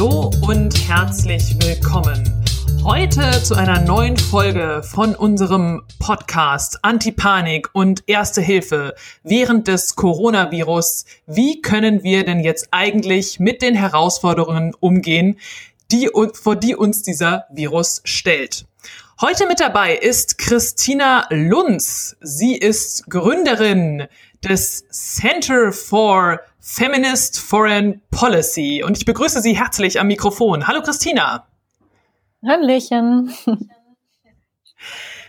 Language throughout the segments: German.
Hallo und herzlich willkommen. Heute zu einer neuen Folge von unserem Podcast Antipanik und Erste Hilfe während des Coronavirus. Wie können wir denn jetzt eigentlich mit den Herausforderungen umgehen, die, vor die uns dieser Virus stellt? Heute mit dabei ist Christina Lunz. Sie ist Gründerin des Center for Feminist Foreign Policy und ich begrüße Sie herzlich am Mikrofon. Hallo Christina. Hallöchen.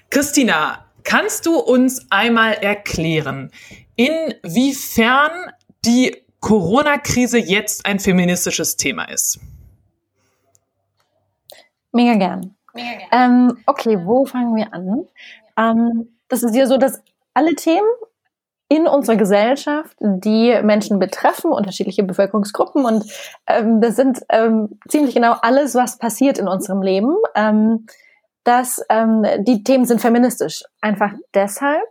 Christina, kannst du uns einmal erklären, inwiefern die Corona-Krise jetzt ein feministisches Thema ist? Mega gern. Mega gern. Ähm, okay, wo fangen wir an? Ähm, das ist ja so, dass alle Themen in unserer Gesellschaft, die Menschen betreffen, unterschiedliche Bevölkerungsgruppen. Und ähm, das sind ähm, ziemlich genau alles, was passiert in unserem Leben. Ähm, dass ähm, die Themen sind feministisch. Einfach deshalb,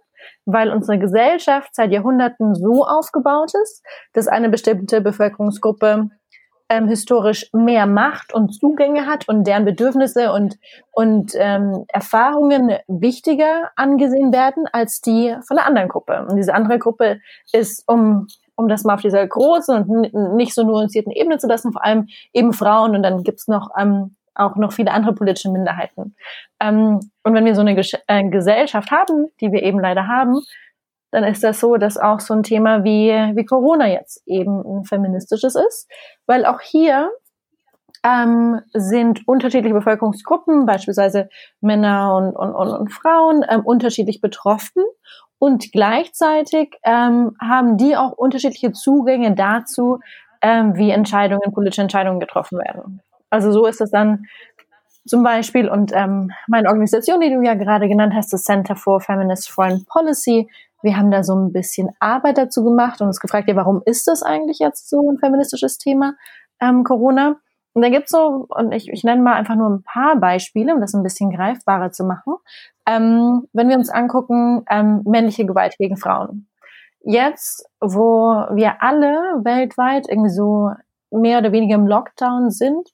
weil unsere Gesellschaft seit Jahrhunderten so aufgebaut ist, dass eine bestimmte Bevölkerungsgruppe ähm, historisch mehr Macht und Zugänge hat und deren Bedürfnisse und, und ähm, Erfahrungen wichtiger angesehen werden als die von der anderen Gruppe. Und diese andere Gruppe ist, um, um das mal auf dieser großen und nicht so nuancierten Ebene zu lassen, vor allem eben Frauen und dann gibt's noch ähm, auch noch viele andere politische Minderheiten. Ähm, und wenn wir so eine Ges äh, Gesellschaft haben, die wir eben leider haben, dann ist das so, dass auch so ein Thema wie, wie Corona jetzt eben ein feministisches ist, weil auch hier ähm, sind unterschiedliche Bevölkerungsgruppen, beispielsweise Männer und, und, und, und Frauen, ähm, unterschiedlich betroffen und gleichzeitig ähm, haben die auch unterschiedliche Zugänge dazu, ähm, wie Entscheidungen, politische Entscheidungen getroffen werden. Also so ist es dann zum Beispiel und ähm, meine Organisation, die du ja gerade genannt hast, das Center for Feminist Foreign Policy, wir haben da so ein bisschen Arbeit dazu gemacht und uns gefragt, ja, warum ist das eigentlich jetzt so ein feministisches Thema, ähm, Corona? Und da gibt's so, und ich, ich nenne mal einfach nur ein paar Beispiele, um das ein bisschen greifbarer zu machen. Ähm, wenn wir uns angucken, ähm, männliche Gewalt gegen Frauen. Jetzt, wo wir alle weltweit irgendwie so mehr oder weniger im Lockdown sind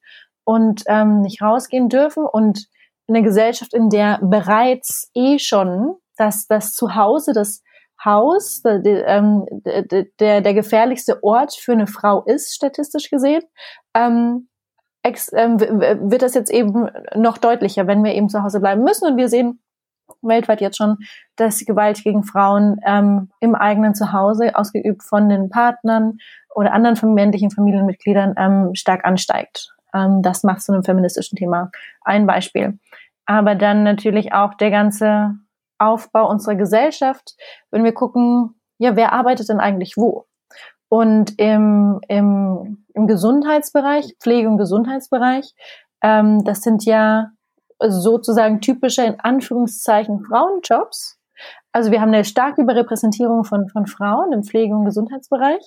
und ähm, nicht rausgehen dürfen und in einer Gesellschaft, in der bereits eh schon das, das Zuhause, das Haus der, ähm, der, der gefährlichste Ort für eine Frau ist, statistisch gesehen, ähm, ex, ähm, wird das jetzt eben noch deutlicher, wenn wir eben zu Hause bleiben müssen. Und wir sehen weltweit jetzt schon, dass Gewalt gegen Frauen ähm, im eigenen Zuhause, ausgeübt von den Partnern oder anderen männlichen Familienmitgliedern, ähm, stark ansteigt. Ähm, das macht zu einem feministischen Thema ein Beispiel. Aber dann natürlich auch der ganze Aufbau unserer Gesellschaft, wenn wir gucken, ja, wer arbeitet denn eigentlich wo? Und im, im, im Gesundheitsbereich, Pflege- und Gesundheitsbereich, ähm, das sind ja sozusagen typische, in Anführungszeichen, Frauenjobs. Also wir haben eine starke Überrepräsentierung von, von Frauen im Pflege- und Gesundheitsbereich,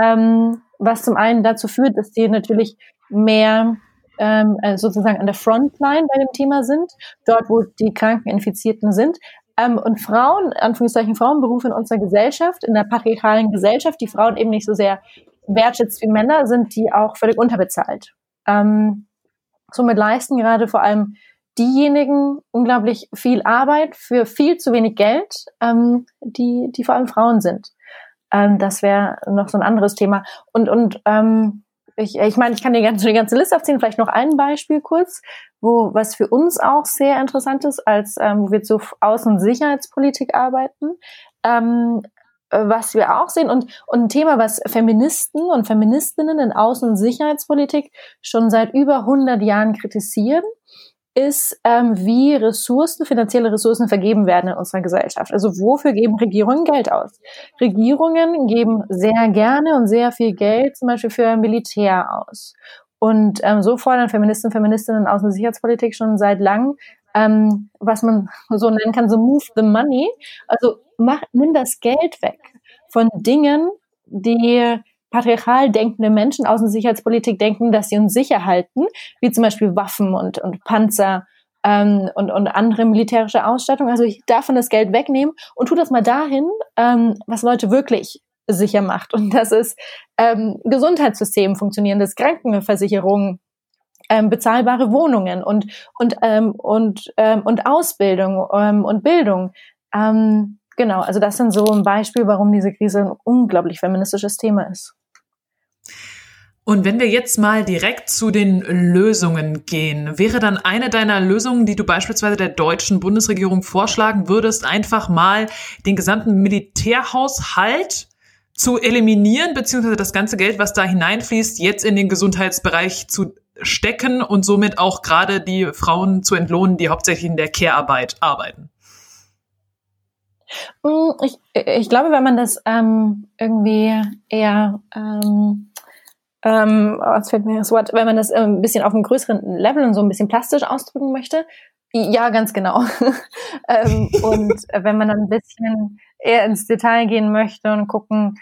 ähm, was zum einen dazu führt, dass die natürlich mehr ähm, äh, sozusagen an der Frontline bei dem Thema sind, dort wo die Kranken Infizierten sind, ähm, und Frauen, Anführungszeichen Frauenberufe in unserer Gesellschaft, in der patriarchalen Gesellschaft, die Frauen eben nicht so sehr wertschätzt wie Männer, sind die auch völlig unterbezahlt. Ähm, somit leisten gerade vor allem diejenigen unglaublich viel Arbeit für viel zu wenig Geld, ähm, die, die vor allem Frauen sind. Ähm, das wäre noch so ein anderes Thema. Und, und ähm, ich, ich meine, ich kann die ganze, die ganze Liste aufziehen, vielleicht noch ein Beispiel kurz, wo was für uns auch sehr interessant ist, als ähm, wo wir zu Außen- und Sicherheitspolitik arbeiten. Ähm, was wir auch sehen und, und ein Thema, was Feministen und Feministinnen in Außen- und Sicherheitspolitik schon seit über 100 Jahren kritisieren, ist, ähm, wie Ressourcen, finanzielle Ressourcen vergeben werden in unserer Gesellschaft. Also wofür geben Regierungen Geld aus? Regierungen geben sehr gerne und sehr viel Geld zum Beispiel für Militär aus. Und ähm, so fordern Feministen und Feministinnen aus der Sicherheitspolitik schon seit langem, ähm, was man so nennen kann, so move the money. Also mach, nimm das Geld weg von Dingen, die patriarchal denkende Menschen aus der Sicherheitspolitik denken, dass sie uns sicher halten, wie zum Beispiel Waffen und, und Panzer ähm, und, und andere militärische Ausstattung. Also ich davon das Geld wegnehmen und tu das mal dahin, ähm, was Leute wirklich sicher macht. Und das ist ähm, Gesundheitssystem funktionieren, das Krankenversicherung ähm, bezahlbare Wohnungen und und ähm, und ähm, und Ausbildung ähm, und Bildung. Ähm, genau, also das sind so ein Beispiel, warum diese Krise ein unglaublich feministisches Thema ist. Und wenn wir jetzt mal direkt zu den Lösungen gehen, wäre dann eine deiner Lösungen, die du beispielsweise der deutschen Bundesregierung vorschlagen würdest, einfach mal den gesamten Militärhaushalt zu eliminieren, beziehungsweise das ganze Geld, was da hineinfließt, jetzt in den Gesundheitsbereich zu stecken und somit auch gerade die Frauen zu entlohnen, die hauptsächlich in der Care-Arbeit arbeiten? Mm, ich, ich glaube, wenn man das ähm, irgendwie eher ähm, ähm, oh, jetzt fällt mir das Wort, wenn man das ähm, ein bisschen auf einem größeren Level und so ein bisschen plastisch ausdrücken möchte. Ja, ganz genau. ähm, und wenn man dann ein bisschen eher ins Detail gehen möchte und gucken,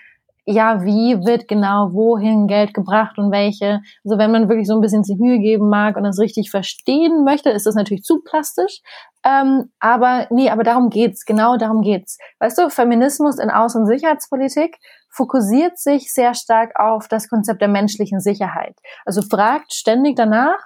ja, wie wird genau wohin Geld gebracht und welche. Also wenn man wirklich so ein bisschen sich Mühe geben mag und das richtig verstehen möchte, ist das natürlich zu plastisch. Ähm, aber nee, aber darum geht's. Genau darum geht's. Weißt du, Feminismus in Außen- und Sicherheitspolitik fokussiert sich sehr stark auf das Konzept der menschlichen Sicherheit. Also fragt ständig danach,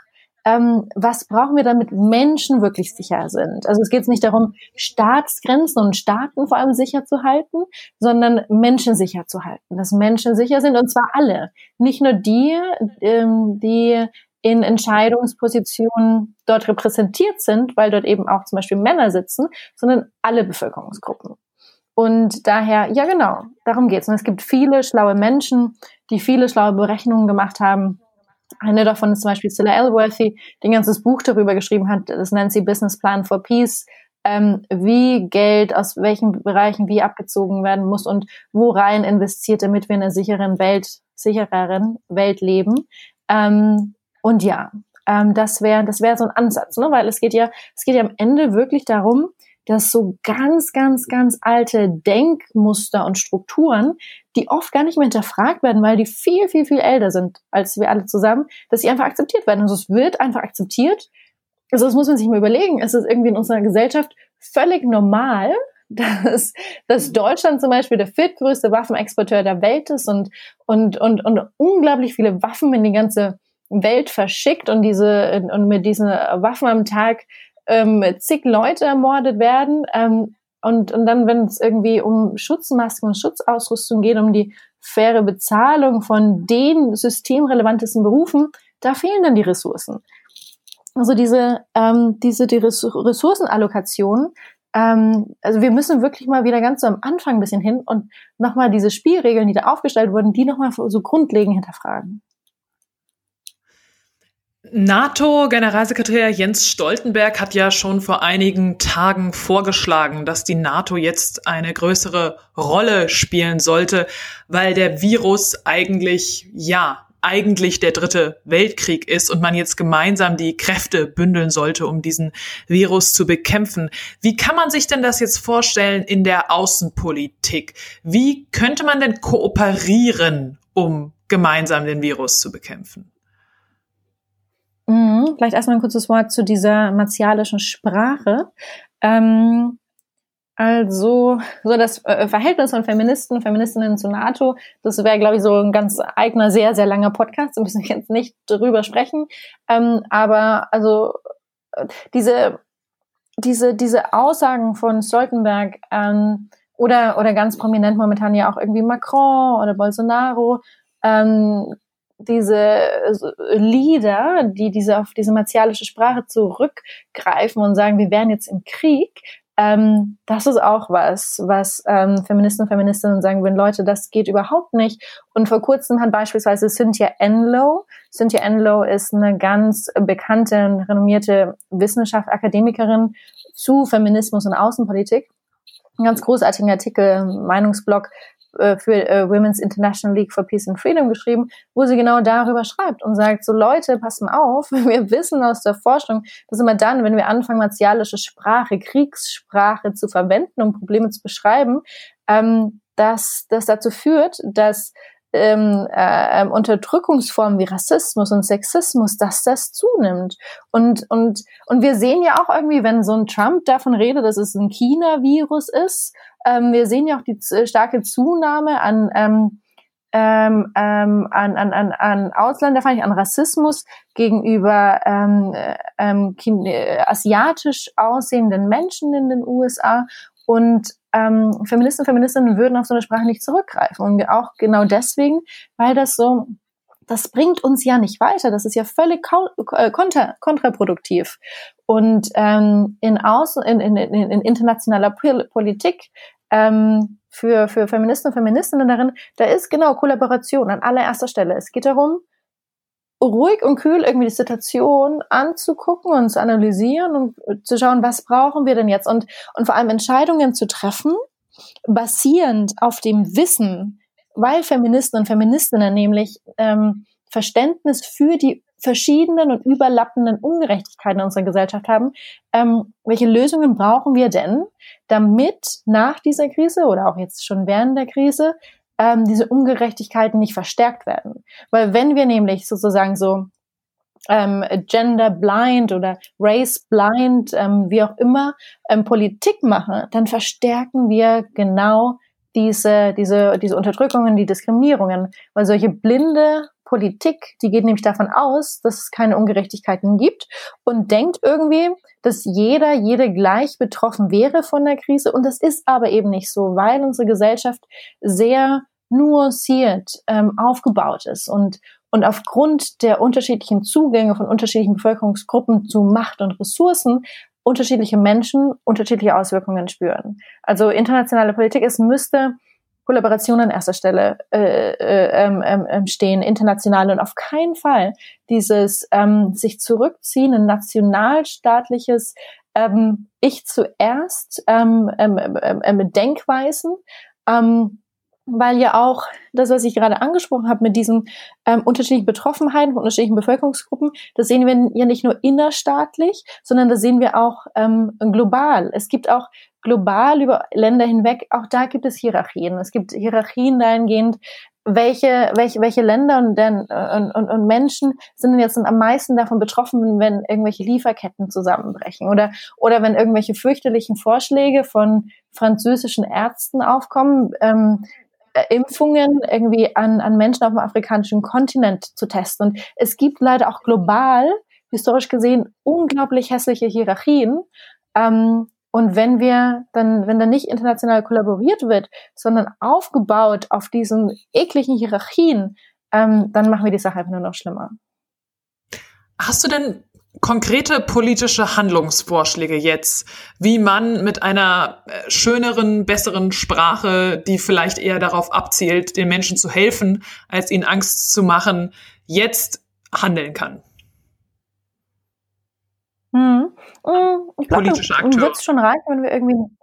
ähm, was brauchen wir, damit Menschen wirklich sicher sind. Also es geht nicht darum, Staatsgrenzen und Staaten vor allem sicher zu halten, sondern Menschen sicher zu halten, dass Menschen sicher sind und zwar alle, nicht nur die, ähm, die in Entscheidungspositionen dort repräsentiert sind, weil dort eben auch zum Beispiel Männer sitzen, sondern alle Bevölkerungsgruppen. Und daher, ja genau, darum geht's. Und es gibt viele schlaue Menschen, die viele schlaue Berechnungen gemacht haben. Eine davon ist zum Beispiel Cilla Elworthy, die ein ganzes Buch darüber geschrieben hat, das nennt sie Business Plan for Peace, ähm, wie Geld aus welchen Bereichen wie abgezogen werden muss und wo rein investiert, damit wir in einer sicheren Welt, sichereren Welt leben. Ähm, und ja, ähm, das wäre das wäre so ein Ansatz, ne? weil es geht ja es geht ja am Ende wirklich darum, dass so ganz, ganz, ganz alte Denkmuster und Strukturen, die oft gar nicht mehr hinterfragt werden, weil die viel, viel, viel älter sind als wir alle zusammen, dass sie einfach akzeptiert werden. Also es wird einfach akzeptiert. Also das muss man sich mal überlegen. Es ist irgendwie in unserer Gesellschaft völlig normal, dass, dass Deutschland zum Beispiel der viertgrößte Waffenexporteur der Welt ist und, und, und, und unglaublich viele Waffen in die ganze Welt verschickt und diese, und mit diesen Waffen am Tag ähm, zig Leute ermordet werden. Ähm, und, und dann, wenn es irgendwie um Schutzmasken und Schutzausrüstung geht, um die faire Bezahlung von den systemrelevantesten Berufen, da fehlen dann die Ressourcen. Also diese, ähm, diese die Ressourcenallokation, ähm, also wir müssen wirklich mal wieder ganz so am Anfang ein bisschen hin und nochmal diese Spielregeln, die da aufgestellt wurden, die nochmal so grundlegend hinterfragen. NATO-Generalsekretär Jens Stoltenberg hat ja schon vor einigen Tagen vorgeschlagen, dass die NATO jetzt eine größere Rolle spielen sollte, weil der Virus eigentlich, ja, eigentlich der dritte Weltkrieg ist und man jetzt gemeinsam die Kräfte bündeln sollte, um diesen Virus zu bekämpfen. Wie kann man sich denn das jetzt vorstellen in der Außenpolitik? Wie könnte man denn kooperieren, um gemeinsam den Virus zu bekämpfen? Mhm, vielleicht erstmal ein kurzes Wort zu dieser martialischen Sprache. Ähm, also, so das äh, Verhältnis von Feministen, Feministinnen zur NATO, das wäre, glaube ich, so ein ganz eigener, sehr, sehr langer Podcast. Da müssen wir jetzt nicht drüber sprechen. Ähm, aber also äh, diese, diese, diese Aussagen von Stoltenberg ähm, oder, oder ganz prominent momentan ja auch irgendwie Macron oder Bolsonaro, ähm, diese Lieder, die diese auf diese martialische Sprache zurückgreifen und sagen, wir wären jetzt im Krieg, ähm, das ist auch was, was ähm, Feministen und Feministinnen sagen würden, Leute, das geht überhaupt nicht. Und vor kurzem hat beispielsweise Cynthia Enlow, Cynthia Enlow ist eine ganz bekannte und renommierte Wissenschaft, Akademikerin zu Feminismus und Außenpolitik, ein ganz großartigen Artikel, Meinungsblog äh, für äh, Women's International League for Peace and Freedom geschrieben, wo sie genau darüber schreibt und sagt, so Leute, passt mal auf, wir wissen aus der Forschung, dass immer dann, wenn wir anfangen, martialische Sprache, Kriegssprache zu verwenden, um Probleme zu beschreiben, ähm, dass das dazu führt, dass ähm, äh, Unterdrückungsformen wie Rassismus und Sexismus, dass das zunimmt. Und, und, und wir sehen ja auch irgendwie, wenn so ein Trump davon redet, dass es ein China-Virus ist, ähm, wir sehen ja auch die starke Zunahme an ähm, ähm, ähm, an, an, an, an Ausländerfeindlich, an Rassismus gegenüber ähm, ähm, äh, asiatisch aussehenden Menschen in den USA und ähm, Feministen, Feministinnen würden auf so eine Sprache nicht zurückgreifen. Und auch genau deswegen, weil das so, das bringt uns ja nicht weiter. Das ist ja völlig äh, kontra, kontraproduktiv. Und ähm, in, Außen, in, in, in, in internationaler Politik ähm, für, für Feministen und Feministinnen darin, da ist genau Kollaboration an allererster Stelle. Es geht darum, ruhig und kühl irgendwie die Situation anzugucken und zu analysieren und zu schauen, was brauchen wir denn jetzt und, und vor allem Entscheidungen zu treffen, basierend auf dem Wissen, weil Feministen und Feministinnen nämlich ähm, Verständnis für die verschiedenen und überlappenden Ungerechtigkeiten in unserer Gesellschaft haben. Ähm, welche Lösungen brauchen wir denn, damit nach dieser Krise oder auch jetzt schon während der Krise ähm, diese Ungerechtigkeiten nicht verstärkt werden. Weil wenn wir nämlich sozusagen so ähm, gender blind oder race blind, ähm, wie auch immer, ähm, Politik machen, dann verstärken wir genau diese, diese, diese Unterdrückungen, die Diskriminierungen. Weil solche blinde Politik, die geht nämlich davon aus, dass es keine Ungerechtigkeiten gibt und denkt irgendwie, dass jeder, jede gleich betroffen wäre von der Krise. Und das ist aber eben nicht so, weil unsere Gesellschaft sehr nuanciert ähm, aufgebaut ist und und aufgrund der unterschiedlichen Zugänge von unterschiedlichen Bevölkerungsgruppen zu Macht und Ressourcen unterschiedliche Menschen unterschiedliche Auswirkungen spüren. Also internationale Politik, es müsste Kollaboration an erster Stelle äh, äh, ähm, ähm, ähm stehen, international und auf keinen Fall dieses ähm, sich zurückziehen, ein nationalstaatliches ähm, Ich zuerst ähm, ähm, ähm, ähm Denkweisen, ähm, weil ja auch das, was ich gerade angesprochen habe mit diesen ähm, unterschiedlichen Betroffenheiten von unterschiedlichen Bevölkerungsgruppen, das sehen wir ja nicht nur innerstaatlich, sondern das sehen wir auch ähm, global. Es gibt auch global über Länder hinweg, auch da gibt es Hierarchien. Es gibt Hierarchien dahingehend, welche, welche, welche Länder und, denn, und, und, und Menschen sind denn jetzt am meisten davon betroffen, wenn irgendwelche Lieferketten zusammenbrechen oder, oder wenn irgendwelche fürchterlichen Vorschläge von französischen Ärzten aufkommen, ähm, äh, Impfungen irgendwie an, an Menschen auf dem afrikanischen Kontinent zu testen. Und es gibt leider auch global, historisch gesehen, unglaublich hässliche Hierarchien. Ähm, und wenn wir dann, wenn dann nicht international kollaboriert wird, sondern aufgebaut auf diesen ekligen Hierarchien, ähm, dann machen wir die Sache einfach nur noch schlimmer. Hast du denn konkrete politische Handlungsvorschläge jetzt, wie man mit einer äh, schöneren, besseren Sprache, die vielleicht eher darauf abzielt, den Menschen zu helfen, als ihnen Angst zu machen, jetzt handeln kann. Hm. hm ich glaube, dann wird es schon reichen, wenn wir irgendwie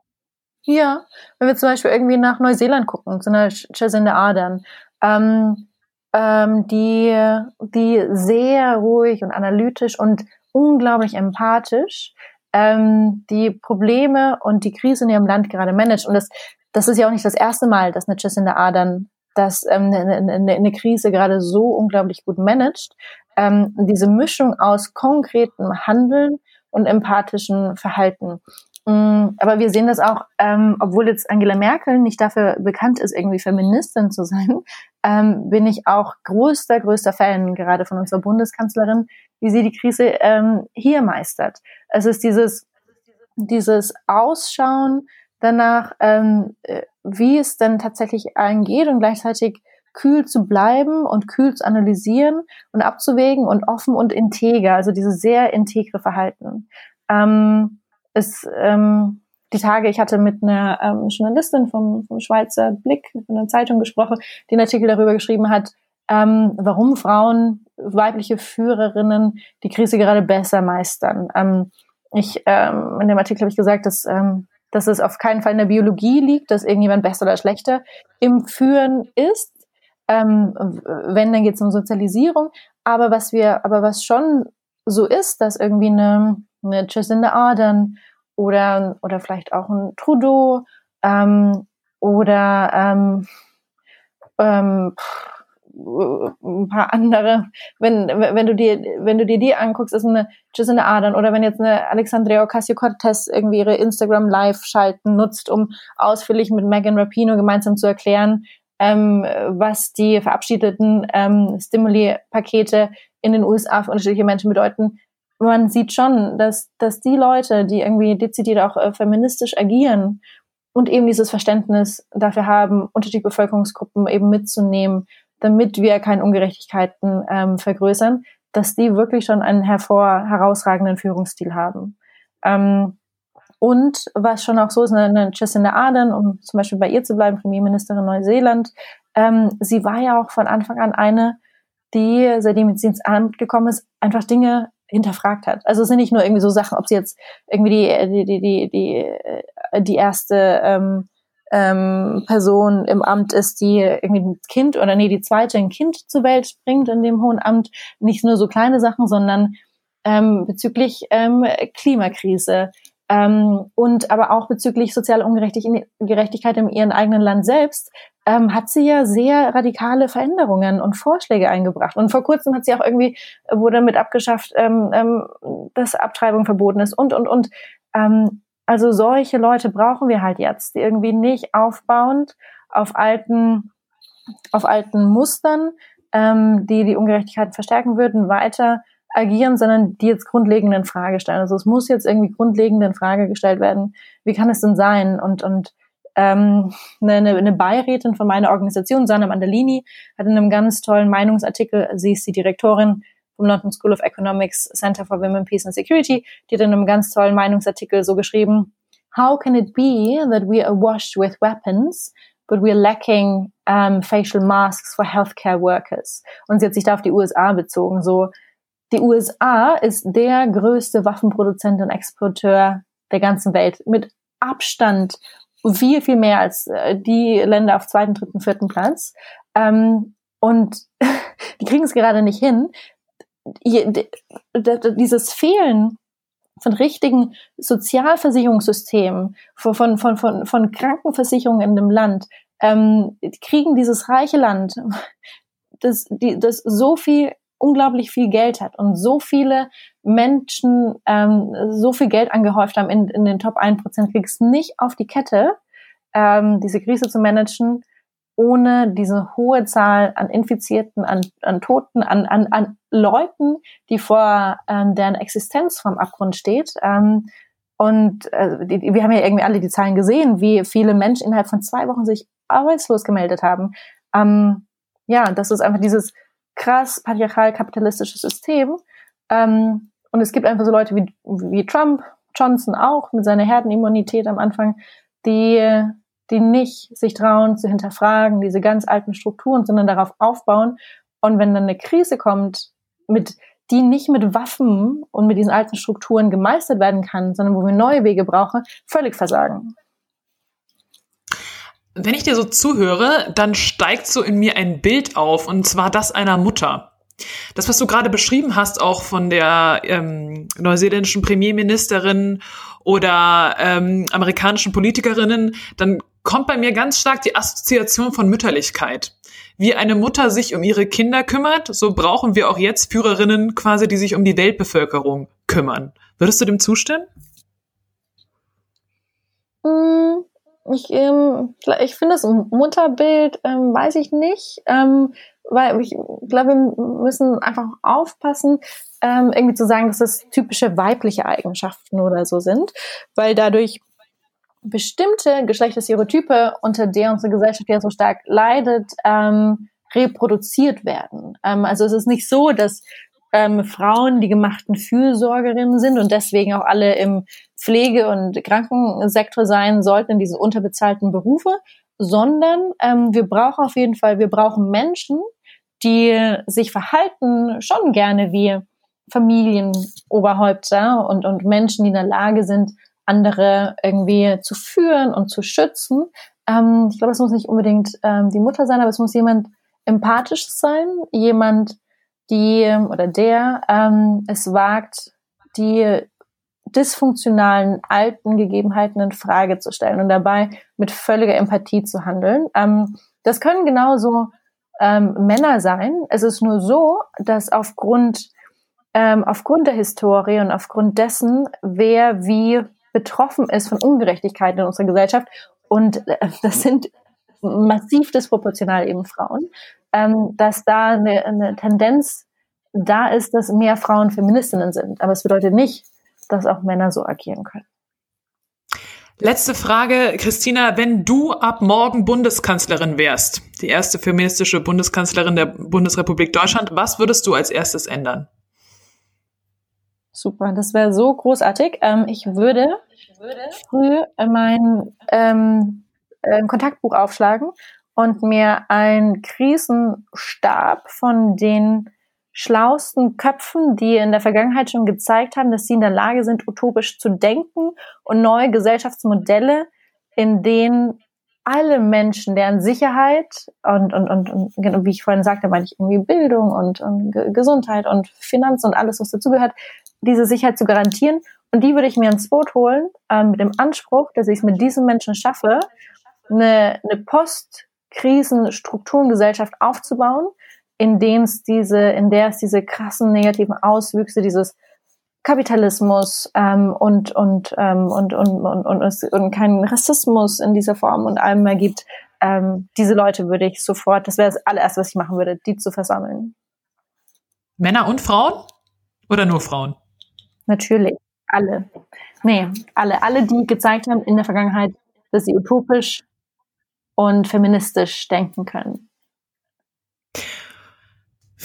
ja, wenn wir zum Beispiel irgendwie nach Neuseeland gucken, zu einer Jacinda Ardern, ähm, ähm, die, die sehr ruhig und analytisch und unglaublich empathisch ähm, die Probleme und die Krise in ihrem Land gerade managt. Und das, das ist ja auch nicht das erste Mal, dass eine Jacinda Ardern dass ähm, eine, eine, eine Krise gerade so unglaublich gut managt. Ähm, diese Mischung aus konkretem Handeln und empathischem Verhalten. Mm, aber wir sehen das auch, ähm, obwohl jetzt Angela Merkel nicht dafür bekannt ist, irgendwie Feministin zu sein, ähm, bin ich auch größter, größter Fan gerade von unserer Bundeskanzlerin, wie sie die Krise ähm, hier meistert. Es ist dieses, dieses Ausschauen danach, ähm, äh, wie es denn tatsächlich eingeht und gleichzeitig kühl zu bleiben und kühl zu analysieren und abzuwägen und offen und integer, also dieses sehr integre Verhalten. Ähm, es, ähm, die Tage, ich hatte mit einer ähm, Journalistin vom, vom Schweizer Blick, von einer Zeitung gesprochen, die einen Artikel darüber geschrieben hat, ähm, warum Frauen, weibliche Führerinnen die Krise gerade besser meistern. Ähm, ich, ähm, in dem Artikel habe ich gesagt, dass, ähm, dass es auf keinen Fall in der Biologie liegt, dass irgendjemand besser oder schlechter im Führen ist. Ähm, wenn, dann geht es um Sozialisierung. Aber was wir, aber was schon so ist, dass irgendwie eine, eine Jacinda Ardern oder, oder vielleicht auch ein Trudeau ähm, oder ähm, ähm, ein paar andere, wenn, wenn du dir, wenn du dir die anguckst, ist eine Jacinda Ardern oder wenn jetzt eine Alexandria Ocasio-Cortez irgendwie ihre Instagram Live schalten nutzt, um ausführlich mit Megan Rapino gemeinsam zu erklären, ähm, was die verabschiedeten ähm, Stimuli-Pakete in den USA für unterschiedliche Menschen bedeuten. Man sieht schon, dass, dass die Leute, die irgendwie dezidiert auch äh, feministisch agieren und eben dieses Verständnis dafür haben, unterschiedliche Bevölkerungsgruppen eben mitzunehmen, damit wir keine Ungerechtigkeiten ähm, vergrößern, dass die wirklich schon einen hervor herausragenden Führungsstil haben. Ähm, und was schon auch so ist, eine, eine Jacinda Ardern, um zum Beispiel bei ihr zu bleiben, Premierministerin Neuseeland, ähm, sie war ja auch von Anfang an eine, die, seitdem sie ins Amt gekommen ist, einfach Dinge hinterfragt hat. Also es sind nicht nur irgendwie so Sachen, ob sie jetzt irgendwie die, die, die, die, die, die erste ähm, ähm, Person im Amt ist, die irgendwie ein Kind oder nee, die zweite ein Kind zur Welt bringt in dem hohen Amt. Nicht nur so kleine Sachen, sondern ähm, bezüglich ähm, Klimakrise, ähm, und aber auch bezüglich sozialer Ungerechtigkeit in ihrem eigenen Land selbst ähm, hat sie ja sehr radikale Veränderungen und Vorschläge eingebracht. Und vor kurzem hat sie auch irgendwie, wurde mit abgeschafft, ähm, ähm, dass Abtreibung verboten ist und, und, und. Ähm, also solche Leute brauchen wir halt jetzt, die irgendwie nicht aufbauend auf alten, auf alten Mustern, ähm, die die Ungerechtigkeit verstärken würden, weiter agieren, sondern die jetzt grundlegend in Frage stellen. Also es muss jetzt irgendwie grundlegend Frage gestellt werden, wie kann es denn sein? Und, und ähm, eine, eine Beirätin von meiner Organisation, Sanna Mandalini, hat in einem ganz tollen Meinungsartikel, sie ist die Direktorin vom London School of Economics Center for Women, Peace and Security, die hat in einem ganz tollen Meinungsartikel so geschrieben, How can it be that we are washed with weapons, but we're lacking um, facial masks for healthcare workers? Und sie hat sich da auf die USA bezogen, so die USA ist der größte Waffenproduzent und Exporteur der ganzen Welt mit Abstand viel, viel mehr als äh, die Länder auf zweiten, dritten, vierten Platz. Ähm, und die kriegen es gerade nicht hin. Dieses Fehlen von richtigen Sozialversicherungssystemen, von, von, von, von Krankenversicherungen in dem Land, ähm, kriegen dieses reiche Land, das, die, das so viel unglaublich viel Geld hat und so viele Menschen ähm, so viel Geld angehäuft haben in, in den Top 1%, kriegst nicht auf die Kette, ähm, diese Krise zu managen, ohne diese hohe Zahl an Infizierten, an, an Toten, an, an, an Leuten, die vor ähm, deren Existenz vom Abgrund steht. Ähm, und äh, die, wir haben ja irgendwie alle die Zahlen gesehen, wie viele Menschen innerhalb von zwei Wochen sich arbeitslos gemeldet haben. Ähm, ja, das ist einfach dieses krass patriarchal-kapitalistisches System. Ähm, und es gibt einfach so Leute wie, wie Trump, Johnson auch mit seiner Herdenimmunität am Anfang, die, die nicht sich trauen zu hinterfragen, diese ganz alten Strukturen, sondern darauf aufbauen. Und wenn dann eine Krise kommt, mit, die nicht mit Waffen und mit diesen alten Strukturen gemeistert werden kann, sondern wo wir neue Wege brauchen, völlig versagen wenn ich dir so zuhöre, dann steigt so in mir ein Bild auf, und zwar das einer Mutter. Das, was du gerade beschrieben hast, auch von der ähm, neuseeländischen Premierministerin oder ähm, amerikanischen Politikerinnen, dann kommt bei mir ganz stark die Assoziation von Mütterlichkeit. Wie eine Mutter sich um ihre Kinder kümmert, so brauchen wir auch jetzt Führerinnen quasi, die sich um die Weltbevölkerung kümmern. Würdest du dem zustimmen? Mm, ich, ähm, ich finde das Mutterbild, ähm, weiß ich nicht, ähm, weil ich glaube, wir müssen einfach aufpassen, ähm, irgendwie zu sagen, dass das typische weibliche Eigenschaften oder so sind, weil dadurch bestimmte Geschlechterstereotype, unter der unsere Gesellschaft ja so stark leidet, ähm, reproduziert werden. Ähm, also es ist nicht so, dass ähm, Frauen die gemachten Fürsorgerinnen sind und deswegen auch alle im Pflege- und Krankensektor sein sollten, diese unterbezahlten Berufe, sondern ähm, wir brauchen auf jeden Fall, wir brauchen Menschen, die sich verhalten schon gerne wie Familienoberhäupter und, und Menschen, die in der Lage sind, andere irgendwie zu führen und zu schützen. Ähm, ich glaube, es muss nicht unbedingt ähm, die Mutter sein, aber es muss jemand empathisch sein, jemand, die oder der ähm, es wagt, die dysfunktionalen alten Gegebenheiten in Frage zu stellen und dabei mit völliger Empathie zu handeln. Ähm, das können genauso ähm, Männer sein. Es ist nur so, dass aufgrund ähm, aufgrund der Historie und aufgrund dessen, wer wie betroffen ist von Ungerechtigkeiten in unserer Gesellschaft und äh, das sind massiv disproportional eben Frauen, ähm, dass da eine, eine Tendenz da ist, dass mehr Frauen Feministinnen sind. Aber es bedeutet nicht, dass auch Männer so agieren können. Letzte Frage, Christina, wenn du ab morgen Bundeskanzlerin wärst, die erste feministische Bundeskanzlerin der Bundesrepublik Deutschland, was würdest du als erstes ändern? Super, das wäre so großartig. Ähm, ich würde früh mein ähm, äh, Kontaktbuch aufschlagen und mir einen Krisenstab von den schlausten Köpfen, die in der Vergangenheit schon gezeigt haben, dass sie in der Lage sind, utopisch zu denken und neue Gesellschaftsmodelle, in denen alle Menschen, deren Sicherheit und, und, und, und wie ich vorhin sagte, meine ich irgendwie Bildung und, und Gesundheit und Finanzen und alles, was dazugehört, diese Sicherheit zu garantieren. Und die würde ich mir ins Boot holen, ähm, mit dem Anspruch, dass ich es mit diesen Menschen schaffe, eine, eine Post-Krisen-Strukturengesellschaft aufzubauen, in dem es diese, in der es diese krassen negativen Auswüchse dieses Kapitalismus ähm, und, und, ähm, und, und, und, und, und, und keinen Rassismus in dieser Form und allem mehr gibt. Ähm, diese Leute würde ich sofort, das wäre das allererste, was ich machen würde, die zu versammeln. Männer und Frauen? Oder nur Frauen? Natürlich. Alle. Nee, alle. Alle, die gezeigt haben in der Vergangenheit, dass sie utopisch und feministisch denken können.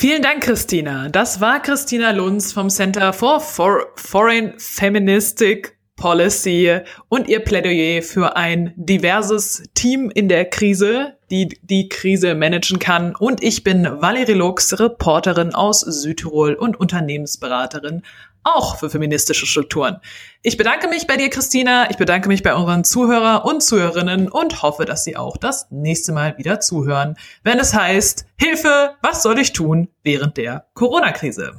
Vielen Dank, Christina. Das war Christina Lunz vom Center for, for Foreign Feministic Policy und ihr Plädoyer für ein diverses Team in der Krise, die die Krise managen kann. Und ich bin Valerie Lux, Reporterin aus Südtirol und Unternehmensberaterin auch für feministische Strukturen. Ich bedanke mich bei dir, Christina. Ich bedanke mich bei unseren Zuhörer und Zuhörerinnen und hoffe, dass Sie auch das nächste Mal wieder zuhören, wenn es heißt, Hilfe, was soll ich tun während der Corona-Krise?